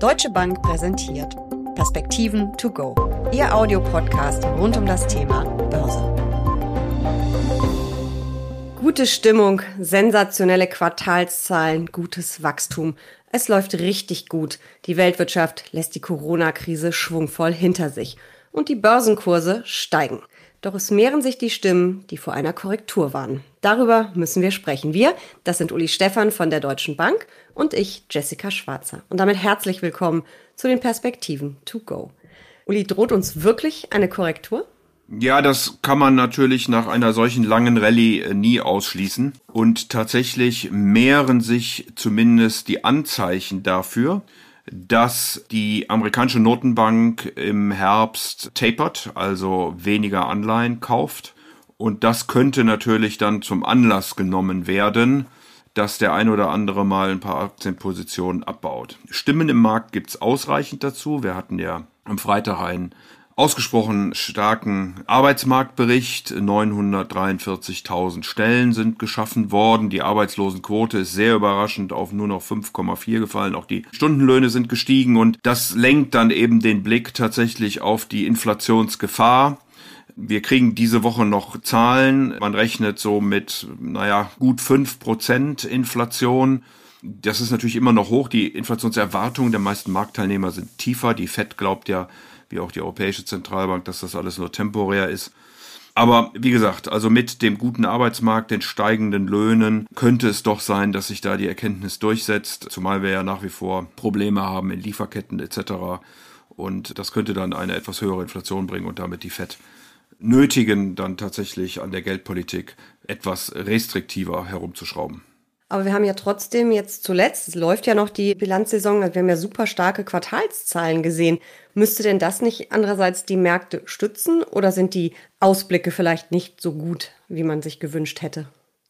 Deutsche Bank präsentiert Perspektiven to go, Ihr Audiopodcast rund um das Thema Börse. Gute Stimmung, sensationelle Quartalszahlen, gutes Wachstum. Es läuft richtig gut. Die Weltwirtschaft lässt die Corona-Krise schwungvoll hinter sich und die Börsenkurse steigen. Doch es mehren sich die Stimmen, die vor einer Korrektur waren. Darüber müssen wir sprechen. Wir, das sind Uli Stephan von der Deutschen Bank und ich, Jessica Schwarzer. Und damit herzlich willkommen zu den Perspektiven to go. Uli, droht uns wirklich eine Korrektur? Ja, das kann man natürlich nach einer solchen langen Rallye äh, nie ausschließen. Und tatsächlich mehren sich zumindest die Anzeichen dafür, dass die amerikanische Notenbank im Herbst tapert, also weniger Anleihen kauft. Und das könnte natürlich dann zum Anlass genommen werden, dass der ein oder andere mal ein paar Aktienpositionen abbaut. Stimmen im Markt gibt's ausreichend dazu. Wir hatten ja am Freitag einen ausgesprochen starken Arbeitsmarktbericht. 943.000 Stellen sind geschaffen worden. Die Arbeitslosenquote ist sehr überraschend auf nur noch 5,4 gefallen. Auch die Stundenlöhne sind gestiegen und das lenkt dann eben den Blick tatsächlich auf die Inflationsgefahr. Wir kriegen diese Woche noch Zahlen. Man rechnet so mit, naja, gut fünf Prozent Inflation. Das ist natürlich immer noch hoch. Die Inflationserwartungen der meisten Marktteilnehmer sind tiefer. Die FED glaubt ja, wie auch die Europäische Zentralbank, dass das alles nur temporär ist. Aber wie gesagt, also mit dem guten Arbeitsmarkt, den steigenden Löhnen, könnte es doch sein, dass sich da die Erkenntnis durchsetzt, zumal wir ja nach wie vor Probleme haben in Lieferketten etc. Und das könnte dann eine etwas höhere Inflation bringen und damit die FED nötigen, dann tatsächlich an der Geldpolitik etwas restriktiver herumzuschrauben. Aber wir haben ja trotzdem jetzt zuletzt, es läuft ja noch die Bilanzsaison, wir haben ja super starke Quartalszahlen gesehen. Müsste denn das nicht andererseits die Märkte stützen oder sind die Ausblicke vielleicht nicht so gut, wie man sich gewünscht hätte?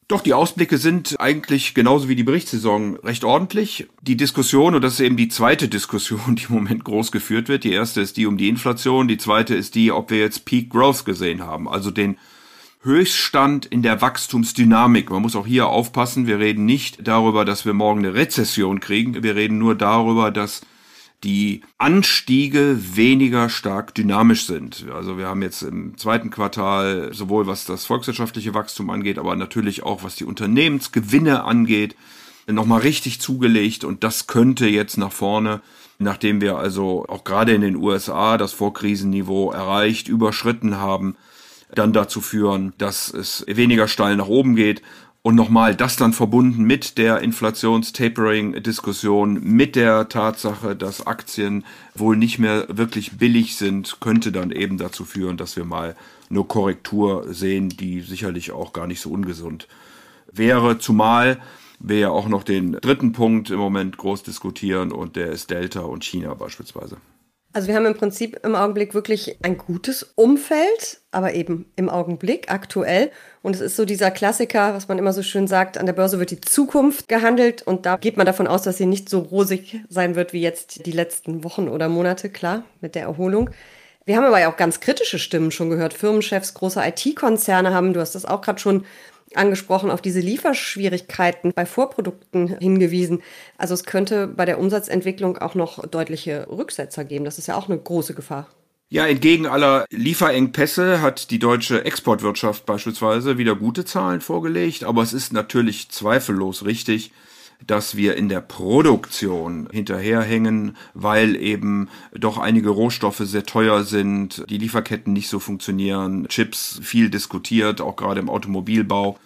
Doch, die Ausblicke sind eigentlich genauso wie die Berichtssaison recht ordentlich. Die Diskussion, und das ist eben die zweite Diskussion, die im Moment groß geführt wird. Die erste ist die um die Inflation, die zweite ist die, ob wir jetzt Peak Growth gesehen haben, also den Höchststand in der Wachstumsdynamik. Man muss auch hier aufpassen, wir reden nicht darüber, dass wir morgen eine Rezession kriegen, wir reden nur darüber, dass die Anstiege weniger stark dynamisch sind. Also wir haben jetzt im zweiten Quartal sowohl was das volkswirtschaftliche Wachstum angeht, aber natürlich auch was die Unternehmensgewinne angeht, nochmal richtig zugelegt und das könnte jetzt nach vorne, nachdem wir also auch gerade in den USA das Vorkrisenniveau erreicht, überschritten haben, dann dazu führen, dass es weniger steil nach oben geht. Und nochmal, das dann verbunden mit der Inflationstapering-Diskussion, mit der Tatsache, dass Aktien wohl nicht mehr wirklich billig sind, könnte dann eben dazu führen, dass wir mal eine Korrektur sehen, die sicherlich auch gar nicht so ungesund wäre. Zumal wir ja auch noch den dritten Punkt im Moment groß diskutieren und der ist Delta und China beispielsweise. Also wir haben im Prinzip im Augenblick wirklich ein gutes Umfeld, aber eben im Augenblick aktuell. Und es ist so dieser Klassiker, was man immer so schön sagt, an der Börse wird die Zukunft gehandelt und da geht man davon aus, dass sie nicht so rosig sein wird wie jetzt die letzten Wochen oder Monate, klar, mit der Erholung. Wir haben aber ja auch ganz kritische Stimmen schon gehört. Firmenchefs großer IT-Konzerne haben, du hast das auch gerade schon angesprochen, auf diese Lieferschwierigkeiten bei Vorprodukten hingewiesen. Also es könnte bei der Umsatzentwicklung auch noch deutliche Rücksetzer geben. Das ist ja auch eine große Gefahr. Ja, entgegen aller Lieferengpässe hat die deutsche Exportwirtschaft beispielsweise wieder gute Zahlen vorgelegt, aber es ist natürlich zweifellos richtig, dass wir in der Produktion hinterherhängen, weil eben doch einige Rohstoffe sehr teuer sind, die Lieferketten nicht so funktionieren, Chips viel diskutiert, auch gerade im Automobilbau.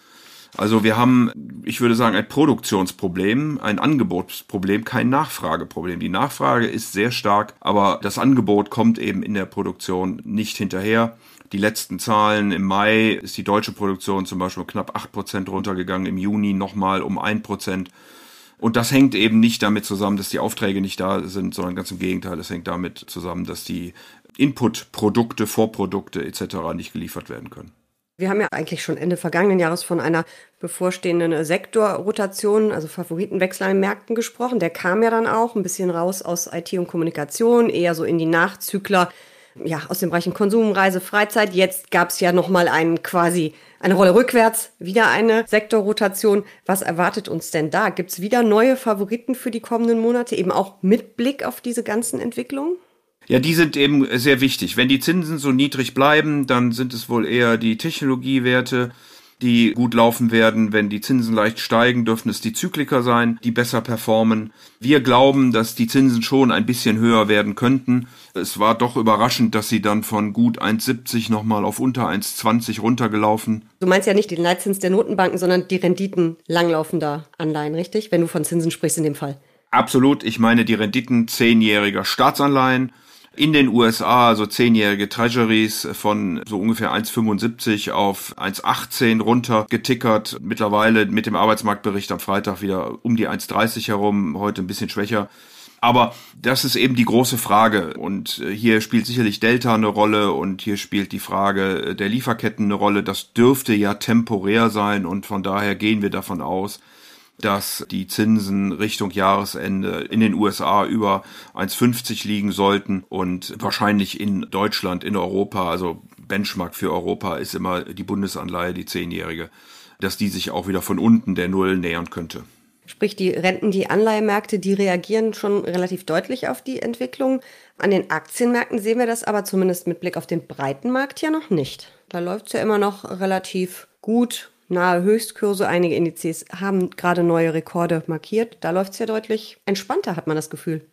Also wir haben, ich würde sagen, ein Produktionsproblem, ein Angebotsproblem, kein Nachfrageproblem. Die Nachfrage ist sehr stark, aber das Angebot kommt eben in der Produktion nicht hinterher. Die letzten Zahlen im Mai ist die deutsche Produktion zum Beispiel knapp acht Prozent runtergegangen, im Juni nochmal um ein Prozent. Und das hängt eben nicht damit zusammen, dass die Aufträge nicht da sind, sondern ganz im Gegenteil. Es hängt damit zusammen, dass die Inputprodukte, Vorprodukte etc. nicht geliefert werden können. Wir haben ja eigentlich schon Ende vergangenen Jahres von einer bevorstehenden Sektorrotation, also Favoritenwechsel an den Märkten gesprochen. Der kam ja dann auch ein bisschen raus aus IT und Kommunikation, eher so in die Nachzügler ja, aus den Bereichen Konsum, Reise, Freizeit. Jetzt gab es ja nochmal einen quasi eine Rolle rückwärts, wieder eine Sektorrotation. Was erwartet uns denn da? Gibt es wieder neue Favoriten für die kommenden Monate, eben auch mit Blick auf diese ganzen Entwicklungen? Ja, die sind eben sehr wichtig. Wenn die Zinsen so niedrig bleiben, dann sind es wohl eher die Technologiewerte, die gut laufen werden. Wenn die Zinsen leicht steigen, dürfen es die Zykliker sein, die besser performen. Wir glauben, dass die Zinsen schon ein bisschen höher werden könnten. Es war doch überraschend, dass sie dann von gut 1,70 nochmal auf unter 1,20 runtergelaufen. Du meinst ja nicht den Leitzins der Notenbanken, sondern die Renditen langlaufender Anleihen, richtig? Wenn du von Zinsen sprichst in dem Fall. Absolut. Ich meine die Renditen zehnjähriger Staatsanleihen in den USA, also zehnjährige Treasuries von so ungefähr 1,75 auf 1,18 runter getickert. Mittlerweile mit dem Arbeitsmarktbericht am Freitag wieder um die 1,30 herum, heute ein bisschen schwächer. Aber das ist eben die große Frage. Und äh, hier spielt sicherlich Delta eine Rolle und hier spielt die Frage der Lieferketten eine Rolle. Das dürfte ja temporär sein und von daher gehen wir davon aus, dass die Zinsen Richtung Jahresende in den USA über 1,50 liegen sollten und wahrscheinlich in Deutschland, in Europa, also Benchmark für Europa ist immer die Bundesanleihe, die zehnjährige, dass die sich auch wieder von unten der Null nähern könnte. Sprich, die Renten, die Anleihemärkte, die reagieren schon relativ deutlich auf die Entwicklung. An den Aktienmärkten sehen wir das aber zumindest mit Blick auf den breiten Markt ja noch nicht. Da läuft es ja immer noch relativ gut nahe Höchstkurse. Einige Indizes haben gerade neue Rekorde markiert. Da läuft es ja deutlich entspannter, hat man das Gefühl.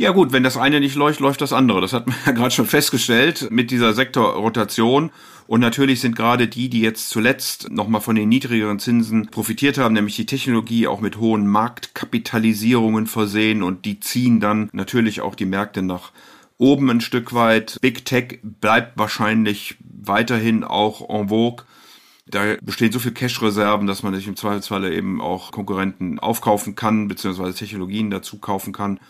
Ja gut, wenn das eine nicht läuft, läuft das andere. Das hat man ja gerade schon festgestellt mit dieser Sektorrotation. Und natürlich sind gerade die, die jetzt zuletzt nochmal von den niedrigeren Zinsen profitiert haben, nämlich die Technologie auch mit hohen Marktkapitalisierungen versehen und die ziehen dann natürlich auch die Märkte nach oben ein Stück weit. Big Tech bleibt wahrscheinlich weiterhin auch en vogue. Da bestehen so viel Cash-Reserven, dass man sich im Zweifelsfalle eben auch Konkurrenten aufkaufen kann, beziehungsweise Technologien dazu kaufen kann.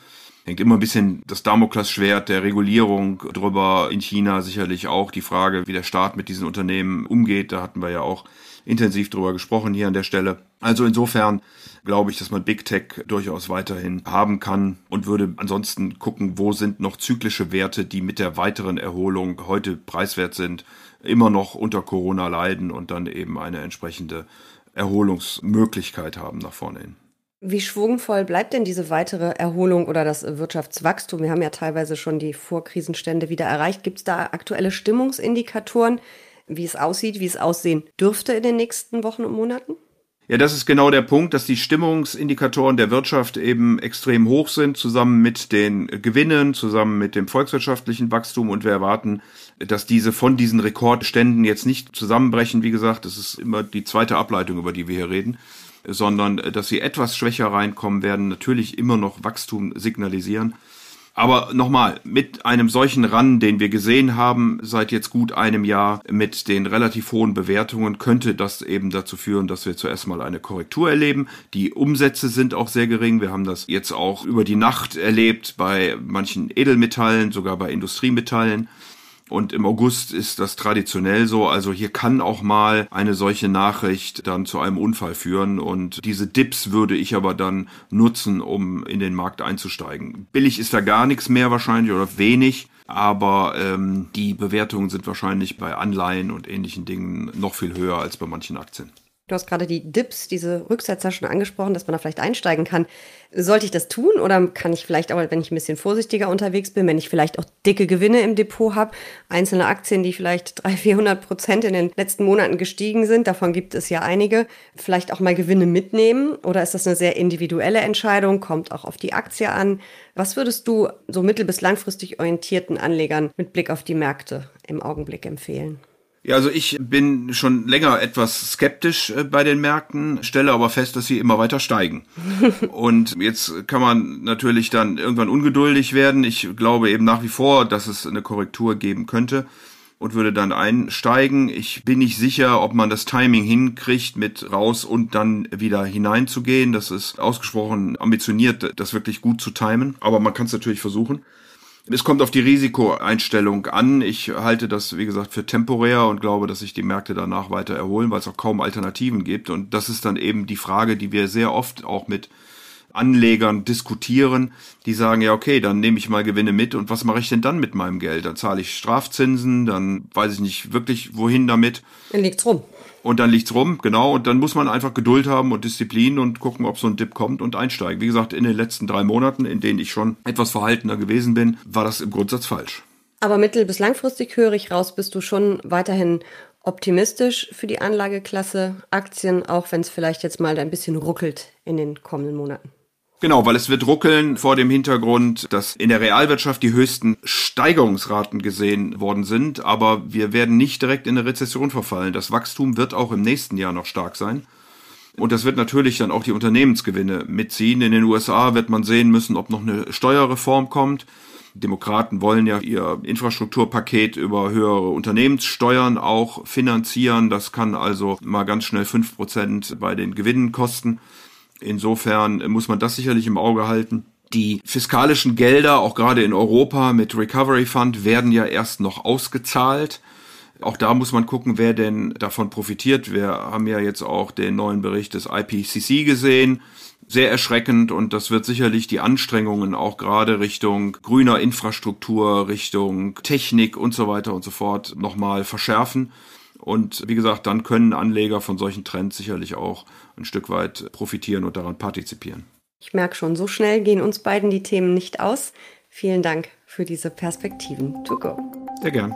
Hängt immer ein bisschen das Damoklesschwert der Regulierung drüber. In China sicherlich auch die Frage, wie der Staat mit diesen Unternehmen umgeht. Da hatten wir ja auch intensiv drüber gesprochen hier an der Stelle. Also insofern glaube ich, dass man Big Tech durchaus weiterhin haben kann und würde ansonsten gucken, wo sind noch zyklische Werte, die mit der weiteren Erholung heute preiswert sind immer noch unter Corona leiden und dann eben eine entsprechende Erholungsmöglichkeit haben nach vorne hin. Wie schwungvoll bleibt denn diese weitere Erholung oder das Wirtschaftswachstum? Wir haben ja teilweise schon die Vorkrisenstände wieder erreicht. Gibt es da aktuelle Stimmungsindikatoren, wie es aussieht, wie es aussehen dürfte in den nächsten Wochen und Monaten? Ja, das ist genau der Punkt, dass die Stimmungsindikatoren der Wirtschaft eben extrem hoch sind, zusammen mit den Gewinnen, zusammen mit dem volkswirtschaftlichen Wachstum und wir erwarten, dass diese von diesen Rekordständen jetzt nicht zusammenbrechen. Wie gesagt, das ist immer die zweite Ableitung, über die wir hier reden, sondern dass sie etwas schwächer reinkommen werden, natürlich immer noch Wachstum signalisieren aber nochmal, mit einem solchen Run, den wir gesehen haben seit jetzt gut einem Jahr, mit den relativ hohen Bewertungen, könnte das eben dazu führen, dass wir zuerst mal eine Korrektur erleben. Die Umsätze sind auch sehr gering. Wir haben das jetzt auch über die Nacht erlebt bei manchen Edelmetallen, sogar bei Industriemetallen. Und im August ist das traditionell so. Also hier kann auch mal eine solche Nachricht dann zu einem Unfall führen. Und diese Dips würde ich aber dann nutzen, um in den Markt einzusteigen. Billig ist da gar nichts mehr wahrscheinlich oder wenig. Aber ähm, die Bewertungen sind wahrscheinlich bei Anleihen und ähnlichen Dingen noch viel höher als bei manchen Aktien. Du hast gerade die Dips, diese Rücksetzer schon angesprochen, dass man da vielleicht einsteigen kann. Sollte ich das tun oder kann ich vielleicht auch, wenn ich ein bisschen vorsichtiger unterwegs bin, wenn ich vielleicht auch dicke Gewinne im Depot habe, einzelne Aktien, die vielleicht 300, 400 Prozent in den letzten Monaten gestiegen sind, davon gibt es ja einige, vielleicht auch mal Gewinne mitnehmen oder ist das eine sehr individuelle Entscheidung, kommt auch auf die Aktie an? Was würdest du so mittel- bis langfristig orientierten Anlegern mit Blick auf die Märkte im Augenblick empfehlen? Ja, also ich bin schon länger etwas skeptisch äh, bei den Märkten, stelle aber fest, dass sie immer weiter steigen. Und jetzt kann man natürlich dann irgendwann ungeduldig werden. Ich glaube eben nach wie vor, dass es eine Korrektur geben könnte und würde dann einsteigen. Ich bin nicht sicher, ob man das Timing hinkriegt, mit raus und dann wieder hineinzugehen. Das ist ausgesprochen ambitioniert, das wirklich gut zu timen. Aber man kann es natürlich versuchen. Es kommt auf die Risikoeinstellung an. Ich halte das, wie gesagt, für temporär und glaube, dass sich die Märkte danach weiter erholen, weil es auch kaum Alternativen gibt. Und das ist dann eben die Frage, die wir sehr oft auch mit Anlegern diskutieren, die sagen, ja, okay, dann nehme ich mal Gewinne mit und was mache ich denn dann mit meinem Geld? Dann zahle ich Strafzinsen, dann weiß ich nicht wirklich, wohin damit. Dann liegt's rum. Und dann liegt's rum, genau. Und dann muss man einfach Geduld haben und Disziplin und gucken, ob so ein Dip kommt und einsteigen. Wie gesagt, in den letzten drei Monaten, in denen ich schon etwas verhaltener gewesen bin, war das im Grundsatz falsch. Aber mittel- bis langfristig höre ich raus, bist du schon weiterhin optimistisch für die Anlageklasse Aktien, auch wenn es vielleicht jetzt mal ein bisschen ruckelt in den kommenden Monaten. Genau, weil es wird ruckeln vor dem Hintergrund, dass in der Realwirtschaft die höchsten Steigerungsraten gesehen worden sind, aber wir werden nicht direkt in eine Rezession verfallen. Das Wachstum wird auch im nächsten Jahr noch stark sein. Und das wird natürlich dann auch die Unternehmensgewinne mitziehen. In den USA wird man sehen müssen, ob noch eine Steuerreform kommt. Demokraten wollen ja ihr Infrastrukturpaket über höhere Unternehmenssteuern auch finanzieren. Das kann also mal ganz schnell fünf Prozent bei den Gewinnen kosten. Insofern muss man das sicherlich im Auge halten. Die fiskalischen Gelder, auch gerade in Europa mit Recovery Fund, werden ja erst noch ausgezahlt. Auch da muss man gucken, wer denn davon profitiert. Wir haben ja jetzt auch den neuen Bericht des IPCC gesehen. Sehr erschreckend und das wird sicherlich die Anstrengungen auch gerade Richtung grüner Infrastruktur, Richtung Technik und so weiter und so fort nochmal verschärfen. Und wie gesagt, dann können Anleger von solchen Trends sicherlich auch ein Stück weit profitieren und daran partizipieren. Ich merke schon, so schnell gehen uns beiden die Themen nicht aus. Vielen Dank für diese Perspektiven. To go. Sehr gern.